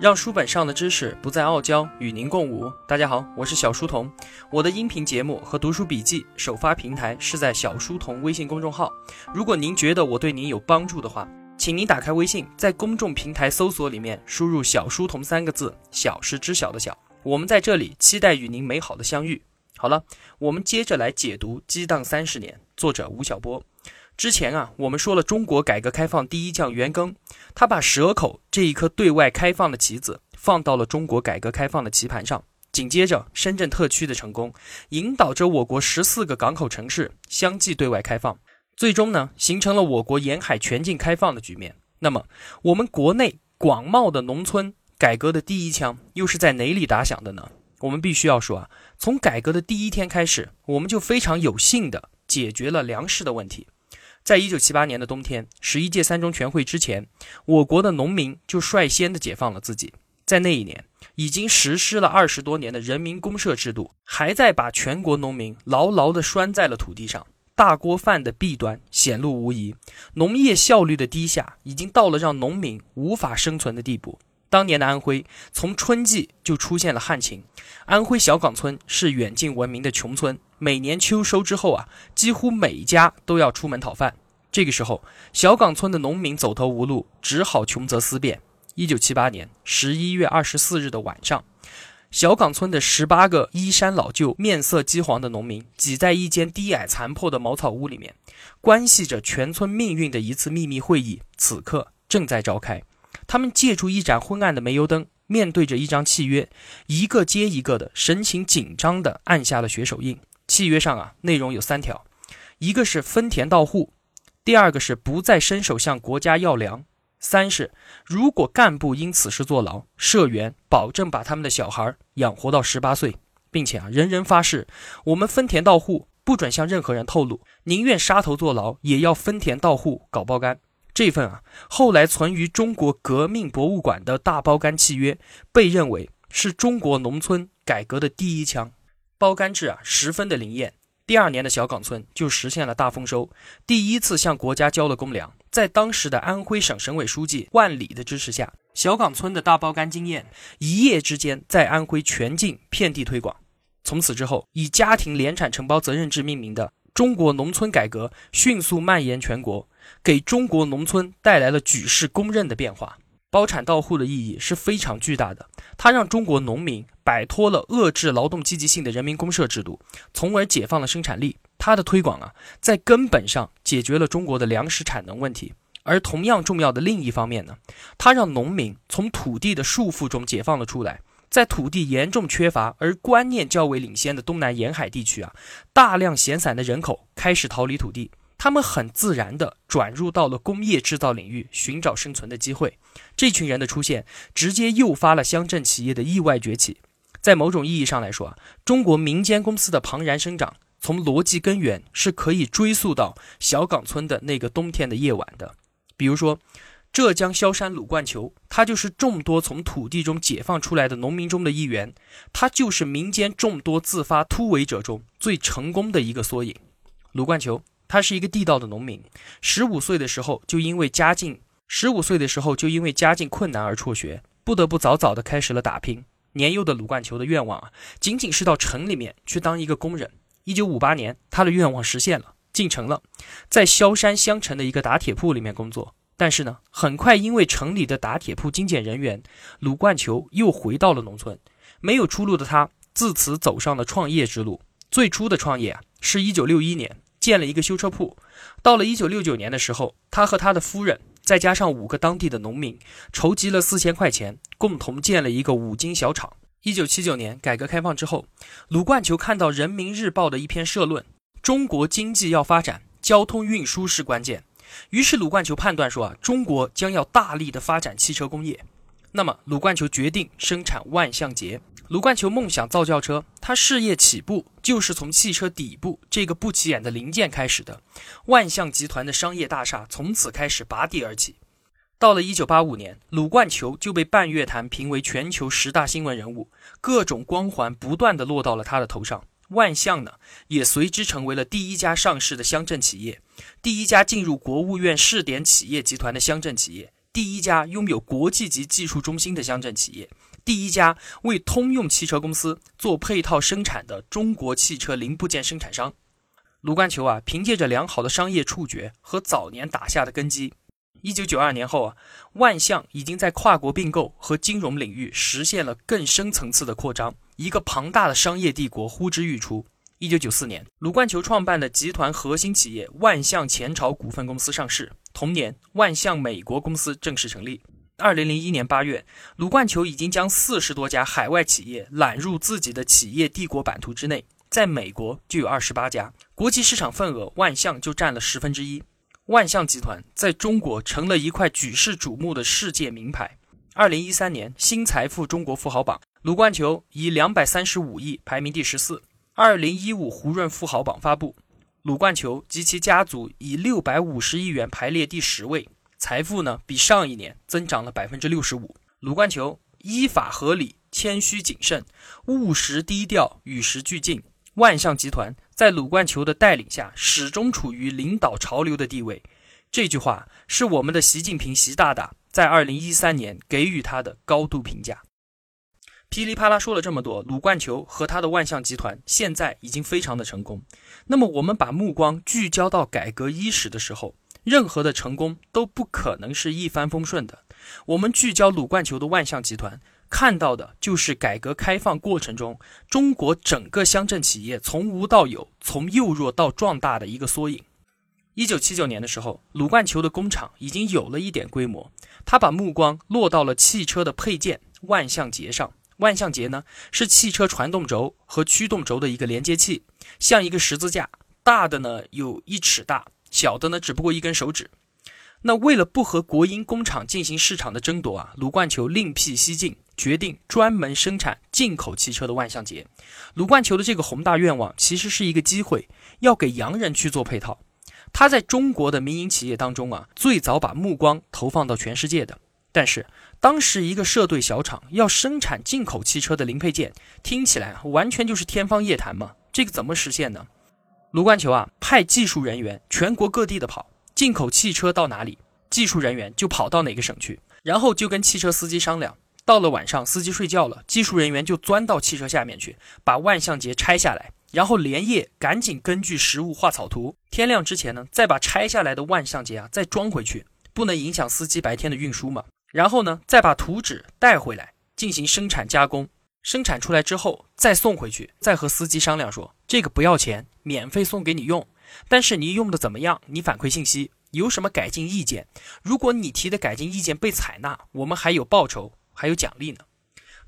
让书本上的知识不再傲娇，与您共舞。大家好，我是小书童。我的音频节目和读书笔记首发平台是在小书童微信公众号。如果您觉得我对您有帮助的话，请您打开微信，在公众平台搜索里面输入“小书童”三个字，小是知晓的小。我们在这里期待与您美好的相遇。好了，我们接着来解读《激荡三十年》，作者吴晓波。之前啊，我们说了中国改革开放第一将袁庚，他把蛇口这一颗对外开放的棋子放到了中国改革开放的棋盘上。紧接着，深圳特区的成功，引导着我国十四个港口城市相继对外开放，最终呢，形成了我国沿海全境开放的局面。那么，我们国内广袤的农村改革的第一枪又是在哪里打响的呢？我们必须要说啊，从改革的第一天开始，我们就非常有幸的解决了粮食的问题。在一九七八年的冬天，十一届三中全会之前，我国的农民就率先的解放了自己。在那一年，已经实施了二十多年的人民公社制度，还在把全国农民牢牢地拴在了土地上。大锅饭的弊端显露无遗，农业效率的低下已经到了让农民无法生存的地步。当年的安徽，从春季就出现了旱情。安徽小岗村是远近闻名的穷村。每年秋收之后啊，几乎每家都要出门讨饭。这个时候，小岗村的农民走投无路，只好穷则思变。一九七八年十一月二十四日的晚上，小岗村的十八个衣衫老旧、面色饥黄的农民挤在一间低矮残破的茅草屋里面，关系着全村命运的一次秘密会议，此刻正在召开。他们借助一盏昏暗的煤油灯，面对着一张契约，一个接一个的，神情紧张地按下了血手印。契约上啊，内容有三条，一个是分田到户，第二个是不再伸手向国家要粮，三是如果干部因此事坐牢，社员保证把他们的小孩养活到十八岁，并且啊，人人发誓，我们分田到户不准向任何人透露，宁愿杀头坐牢也要分田到户搞包干。这份啊，后来存于中国革命博物馆的大包干契约，被认为是中国农村改革的第一枪。包干制啊，十分的灵验。第二年的小岗村就实现了大丰收，第一次向国家交了公粮。在当时的安徽省省委书记万里的支持下，小岗村的大包干经验一夜之间在安徽全境遍地推广。从此之后，以家庭联产承包责任制命名的中国农村改革迅速蔓延全国，给中国农村带来了举世公认的变化。包产到户的意义是非常巨大的，它让中国农民摆脱了遏制劳动积极性的人民公社制度，从而解放了生产力。它的推广啊，在根本上解决了中国的粮食产能问题。而同样重要的另一方面呢，它让农民从土地的束缚中解放了出来。在土地严重缺乏而观念较为领先的东南沿海地区啊，大量闲散的人口开始逃离土地。他们很自然地转入到了工业制造领域，寻找生存的机会。这群人的出现，直接诱发了乡镇企业的意外崛起。在某种意义上来说啊，中国民间公司的庞然生长，从逻辑根源是可以追溯到小岗村的那个冬天的夜晚的。比如说，浙江萧山鲁冠球，他就是众多从土地中解放出来的农民中的一员，他就是民间众多自发突围者中最成功的一个缩影。鲁冠球。他是一个地道的农民，十五岁的时候就因为家境十五岁的时候就因为家境困难而辍学，不得不早早的开始了打拼。年幼的鲁冠球的愿望啊，仅仅是到城里面去当一个工人。一九五八年，他的愿望实现了，进城了，在萧山乡城的一个打铁铺里面工作。但是呢，很快因为城里的打铁铺精简人员，鲁冠球又回到了农村。没有出路的他，自此走上了创业之路。最初的创业啊，是一九六一年。建了一个修车铺，到了一九六九年的时候，他和他的夫人再加上五个当地的农民，筹集了四千块钱，共同建了一个五金小厂。一九七九年改革开放之后，鲁冠球看到《人民日报》的一篇社论：“中国经济要发展，交通运输是关键。”于是鲁冠球判断说啊，中国将要大力的发展汽车工业。那么鲁冠球决定生产万向节。鲁冠球梦想造轿车，他事业起步就是从汽车底部这个不起眼的零件开始的。万象集团的商业大厦从此开始拔地而起。到了1985年，鲁冠球就被半月谈评为全球十大新闻人物，各种光环不断的落到了他的头上。万象呢，也随之成为了第一家上市的乡镇企业，第一家进入国务院试点企业集团的乡镇企业。第一家拥有国际级技术中心的乡镇企业，第一家为通用汽车公司做配套生产的中国汽车零部件生产商。卢冠球啊，凭借着良好的商业触觉和早年打下的根基，一九九二年后啊，万象已经在跨国并购和金融领域实现了更深层次的扩张，一个庞大的商业帝国呼之欲出。一九九四年，鲁冠球创办的集团核心企业万象前朝股份公司上市。同年，万象美国公司正式成立。二零零一年八月，鲁冠球已经将四十多家海外企业揽入自己的企业帝国版图之内。在美国就有二十八家，国际市场份额万象就占了十分之一。万象集团在中国成了一块举世瞩目的世界名牌。二零一三年新财富中国富豪榜，鲁冠球以两百三十五亿排名第十四。二零一五胡润富豪榜发布，鲁冠球及其家族以六百五十亿元排列第十位，财富呢比上一年增长了百分之六十五。鲁冠球依法合理、谦虚谨慎、务实低调、与时俱进。万象集团在鲁冠球的带领下，始终处于领导潮流的地位。这句话是我们的习近平习大大在二零一三年给予他的高度评价。噼里啪啦说了这么多，鲁冠球和他的万象集团现在已经非常的成功。那么我们把目光聚焦到改革伊始的时候，任何的成功都不可能是一帆风顺的。我们聚焦鲁冠球的万象集团，看到的就是改革开放过程中中国整个乡镇企业从无到有、从幼弱到壮大的一个缩影。一九七九年的时候，鲁冠球的工厂已经有了一点规模，他把目光落到了汽车的配件万象节上。万向节呢，是汽车传动轴和驱动轴的一个连接器，像一个十字架，大的呢有一尺大，小的呢只不过一根手指。那为了不和国营工厂进行市场的争夺啊，鲁冠球另辟蹊径，决定专门生产进口汽车的万向节。鲁冠球的这个宏大愿望，其实是一个机会，要给洋人去做配套。他在中国的民营企业当中啊，最早把目光投放到全世界的。但是当时一个社队小厂要生产进口汽车的零配件，听起来完全就是天方夜谭嘛？这个怎么实现呢？卢冠球啊，派技术人员全国各地的跑，进口汽车到哪里，技术人员就跑到哪个省去，然后就跟汽车司机商量。到了晚上，司机睡觉了，技术人员就钻到汽车下面去，把万向节拆下来，然后连夜赶紧根据实物画草图，天亮之前呢，再把拆下来的万向节啊再装回去，不能影响司机白天的运输嘛。然后呢，再把图纸带回来进行生产加工，生产出来之后再送回去，再和司机商量说这个不要钱，免费送给你用。但是你用的怎么样？你反馈信息，有什么改进意见？如果你提的改进意见被采纳，我们还有报酬，还有奖励呢。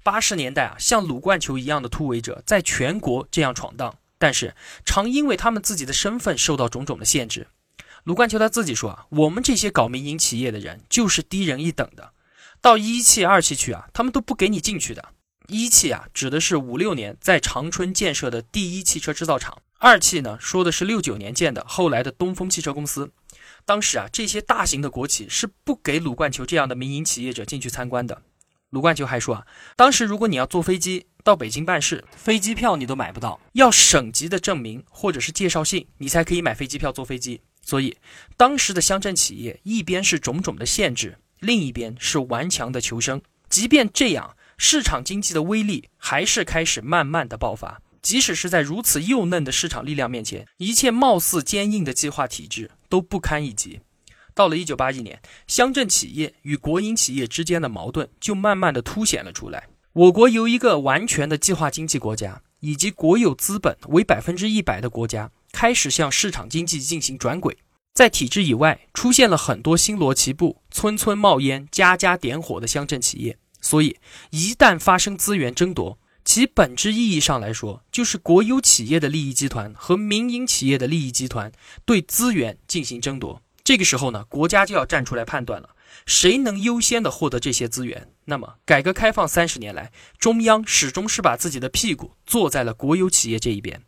八十年代啊，像鲁冠球一样的突围者在全国这样闯荡，但是常因为他们自己的身份受到种种的限制。鲁冠球他自己说啊，我们这些搞民营企业的人就是低人一等的。到一汽、二汽去啊，他们都不给你进去的。一汽啊，指的是五六年在长春建设的第一汽车制造厂；二汽呢，说的是六九年建的后来的东风汽车公司。当时啊，这些大型的国企是不给鲁冠球这样的民营企业者进去参观的。鲁冠球还说啊，当时如果你要坐飞机到北京办事，飞机票你都买不到，要省级的证明或者是介绍信，你才可以买飞机票坐飞机。所以，当时的乡镇企业一边是种种的限制。另一边是顽强的求生，即便这样，市场经济的威力还是开始慢慢的爆发。即使是在如此幼嫩的市场力量面前，一切貌似坚硬的计划体制都不堪一击。到了一九八一年，乡镇企业与国营企业之间的矛盾就慢慢的凸显了出来。我国由一个完全的计划经济国家，以及国有资本为百分之一百的国家，开始向市场经济进行转轨。在体制以外，出现了很多星罗棋布、村村冒烟、家家点火的乡镇企业。所以，一旦发生资源争夺，其本质意义上来说，就是国有企业的利益集团和民营企业的利益集团对资源进行争夺。这个时候呢，国家就要站出来判断了，谁能优先的获得这些资源。那么，改革开放三十年来，中央始终是把自己的屁股坐在了国有企业这一边。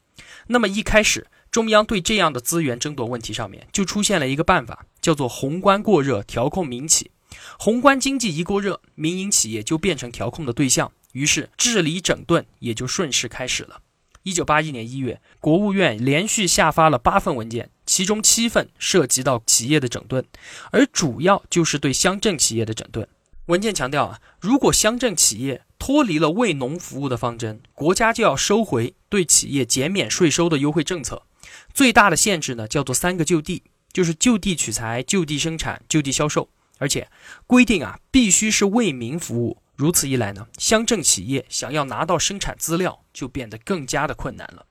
那么一开始。中央对这样的资源争夺问题上面，就出现了一个办法，叫做宏观过热调控民企。宏观经济一过热，民营企业就变成调控的对象，于是治理整顿也就顺势开始了。一九八一年一月，国务院连续下发了八份文件，其中七份涉及到企业的整顿，而主要就是对乡镇企业的整顿。文件强调啊，如果乡镇企业脱离了为农服务的方针，国家就要收回对企业减免税收的优惠政策。最大的限制呢，叫做三个就地，就是就地取材、就地生产、就地销售，而且规定啊，必须是为民服务。如此一来呢，乡镇企业想要拿到生产资料就变得更加的困难了。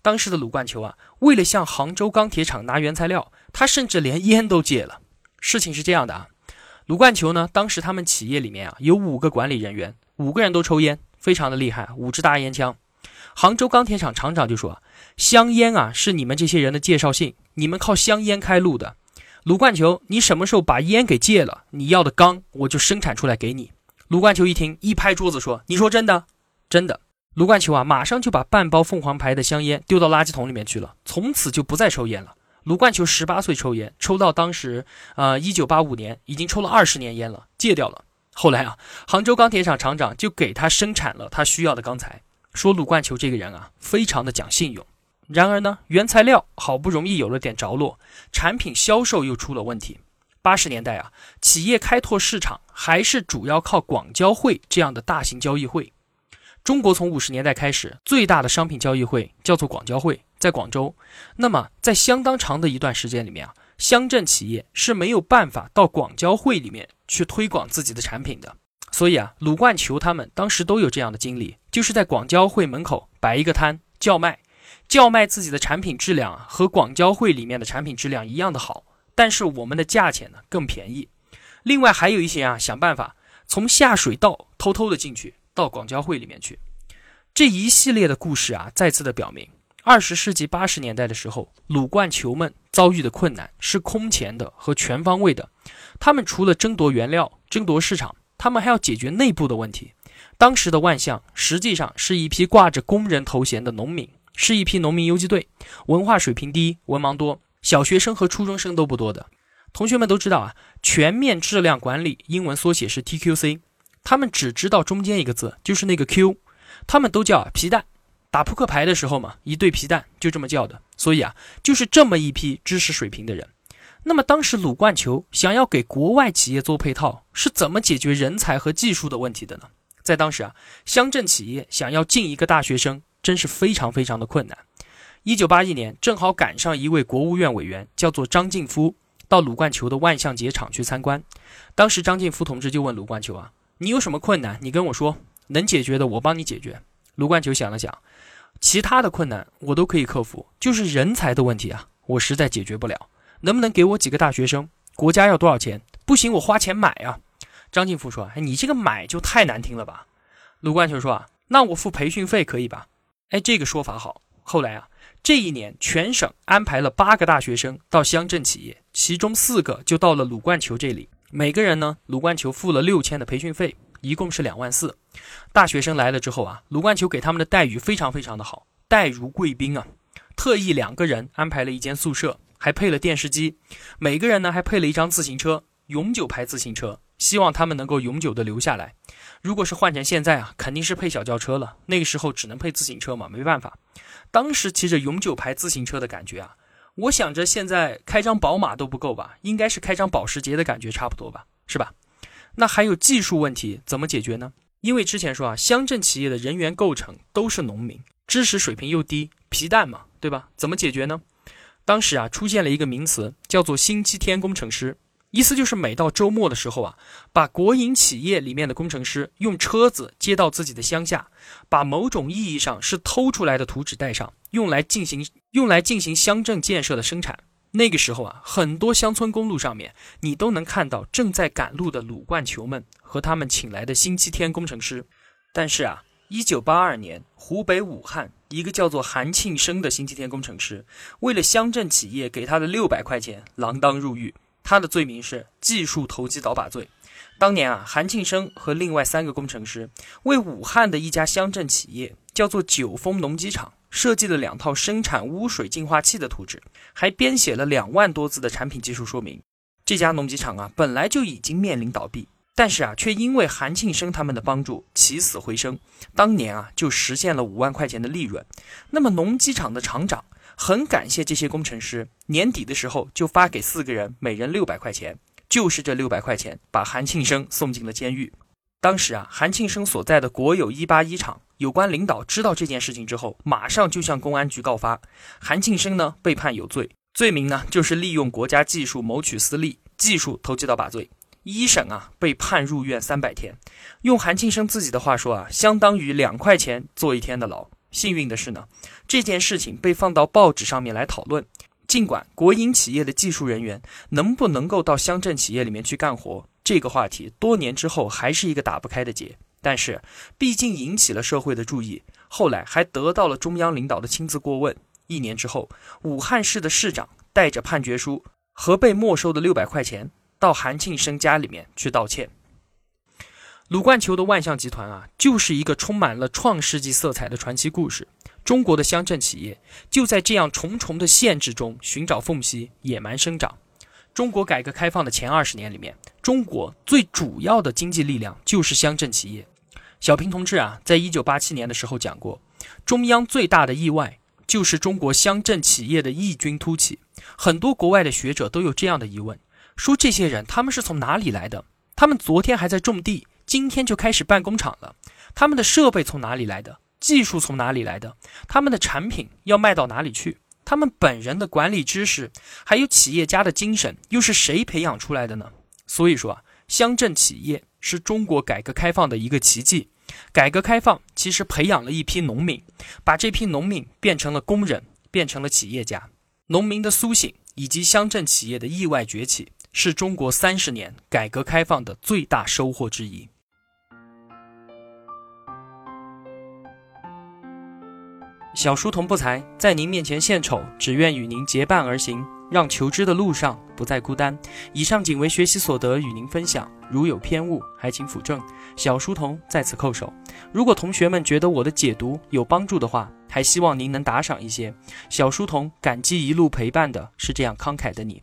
当时的鲁冠球啊，为了向杭州钢铁厂拿原材料，他甚至连烟都戒了。事情是这样的啊。鲁冠球呢？当时他们企业里面啊有五个管理人员，五个人都抽烟，非常的厉害，五支大烟枪。杭州钢铁厂厂长就说：“香烟啊是你们这些人的介绍信，你们靠香烟开路的。鲁冠球，你什么时候把烟给戒了？你要的钢我就生产出来给你。”鲁冠球一听，一拍桌子说：“你说真的？真的？”鲁冠球啊，马上就把半包凤凰牌的香烟丢到垃圾桶里面去了，从此就不再抽烟了。卢冠球十八岁抽烟，抽到当时，呃，一九八五年已经抽了二十年烟了，戒掉了。后来啊，杭州钢铁厂厂长就给他生产了他需要的钢材，说鲁冠球这个人啊，非常的讲信用。然而呢，原材料好不容易有了点着落，产品销售又出了问题。八十年代啊，企业开拓市场还是主要靠广交会这样的大型交易会。中国从五十年代开始，最大的商品交易会叫做广交会。在广州，那么在相当长的一段时间里面啊，乡镇企业是没有办法到广交会里面去推广自己的产品的。所以啊，鲁冠球他们当时都有这样的经历，就是在广交会门口摆一个摊叫卖，叫卖自己的产品质量和广交会里面的产品质量一样的好，但是我们的价钱呢更便宜。另外还有一些啊，想办法从下水道偷偷的进去到广交会里面去。这一系列的故事啊，再次的表明。二十世纪八十年代的时候，鲁冠球们遭遇的困难是空前的和全方位的。他们除了争夺原料、争夺市场，他们还要解决内部的问题。当时的万象实际上是一批挂着工人头衔的农民，是一批农民游击队，文化水平低，文盲多，小学生和初中生都不多的。同学们都知道啊，全面质量管理英文缩写是 TQC，他们只知道中间一个字，就是那个 Q，他们都叫皮蛋。打扑克牌的时候嘛，一对皮蛋就这么叫的。所以啊，就是这么一批知识水平的人。那么当时鲁冠球想要给国外企业做配套，是怎么解决人才和技术的问题的呢？在当时啊，乡镇企业想要进一个大学生，真是非常非常的困难。一九八一年，正好赶上一位国务院委员，叫做张晋夫，到鲁冠球的万象节厂去参观。当时张晋夫同志就问鲁冠球啊：“你有什么困难？你跟我说，能解决的我帮你解决。”鲁冠球想了想。其他的困难我都可以克服，就是人才的问题啊，我实在解决不了。能不能给我几个大学生？国家要多少钱？不行，我花钱买啊。张晋福说：“哎，你这个买就太难听了吧？”鲁冠球说：“啊，那我付培训费可以吧？”哎，这个说法好。后来啊，这一年全省安排了八个大学生到乡镇企业，其中四个就到了鲁冠球这里，每个人呢，鲁冠球付了六千的培训费。一共是两万四，大学生来了之后啊，鲁冠球给他们的待遇非常非常的好，待如贵宾啊。特意两个人安排了一间宿舍，还配了电视机，每个人呢还配了一张自行车，永久牌自行车，希望他们能够永久的留下来。如果是换成现在啊，肯定是配小轿车了。那个时候只能配自行车嘛，没办法。当时骑着永久牌自行车的感觉啊，我想着现在开张宝马都不够吧，应该是开张保时捷的感觉差不多吧，是吧？那还有技术问题怎么解决呢？因为之前说啊，乡镇企业的人员构成都是农民，知识水平又低，皮蛋嘛，对吧？怎么解决呢？当时啊，出现了一个名词，叫做“星期天工程师”，意思就是每到周末的时候啊，把国营企业里面的工程师用车子接到自己的乡下，把某种意义上是偷出来的图纸带上，用来进行用来进行乡镇建设的生产。那个时候啊，很多乡村公路上面，你都能看到正在赶路的鲁冠球们和他们请来的星期天工程师。但是啊，一九八二年，湖北武汉一个叫做韩庆生的星期天工程师，为了乡镇企业给他的六百块钱，锒铛入狱。他的罪名是技术投机倒把罪。当年啊，韩庆生和另外三个工程师为武汉的一家乡镇企业，叫做九峰农机厂。设计了两套生产污水净化器的图纸，还编写了两万多字的产品技术说明。这家农机厂啊，本来就已经面临倒闭，但是啊，却因为韩庆生他们的帮助起死回生，当年啊就实现了五万块钱的利润。那么农机厂的厂长很感谢这些工程师，年底的时候就发给四个人每人六百块钱，就是这六百块钱把韩庆生送进了监狱。当时啊，韩庆生所在的国有一八一厂有关领导知道这件事情之后，马上就向公安局告发，韩庆生呢被判有罪，罪名呢就是利用国家技术谋取私利，技术投机倒把罪。一审啊，被判入院三百天。用韩庆生自己的话说啊，相当于两块钱坐一天的牢。幸运的是呢，这件事情被放到报纸上面来讨论。尽管国营企业的技术人员能不能够到乡镇企业里面去干活，这个话题多年之后还是一个打不开的结。但是毕竟引起了社会的注意，后来还得到了中央领导的亲自过问。一年之后，武汉市的市长带着判决书和被没收的六百块钱。到韩庆生家里面去道歉。鲁冠球的万象集团啊，就是一个充满了创世纪色彩的传奇故事。中国的乡镇企业就在这样重重的限制中寻找缝隙，野蛮生长。中国改革开放的前二十年里面，中国最主要的经济力量就是乡镇企业。小平同志啊，在一九八七年的时候讲过，中央最大的意外就是中国乡镇企业的异军突起。很多国外的学者都有这样的疑问。说这些人他们是从哪里来的？他们昨天还在种地，今天就开始办工厂了。他们的设备从哪里来的？技术从哪里来的？他们的产品要卖到哪里去？他们本人的管理知识，还有企业家的精神，又是谁培养出来的呢？所以说啊，乡镇企业是中国改革开放的一个奇迹。改革开放其实培养了一批农民，把这批农民变成了工人，变成了企业家。农民的苏醒以及乡镇企业的意外崛起。是中国三十年改革开放的最大收获之一。小书童不才，在您面前献丑，只愿与您结伴而行，让求知的路上不再孤单。以上仅为学习所得，与您分享，如有偏误，还请斧正。小书童在此叩首。如果同学们觉得我的解读有帮助的话，还希望您能打赏一些。小书童感激一路陪伴的是这样慷慨的你。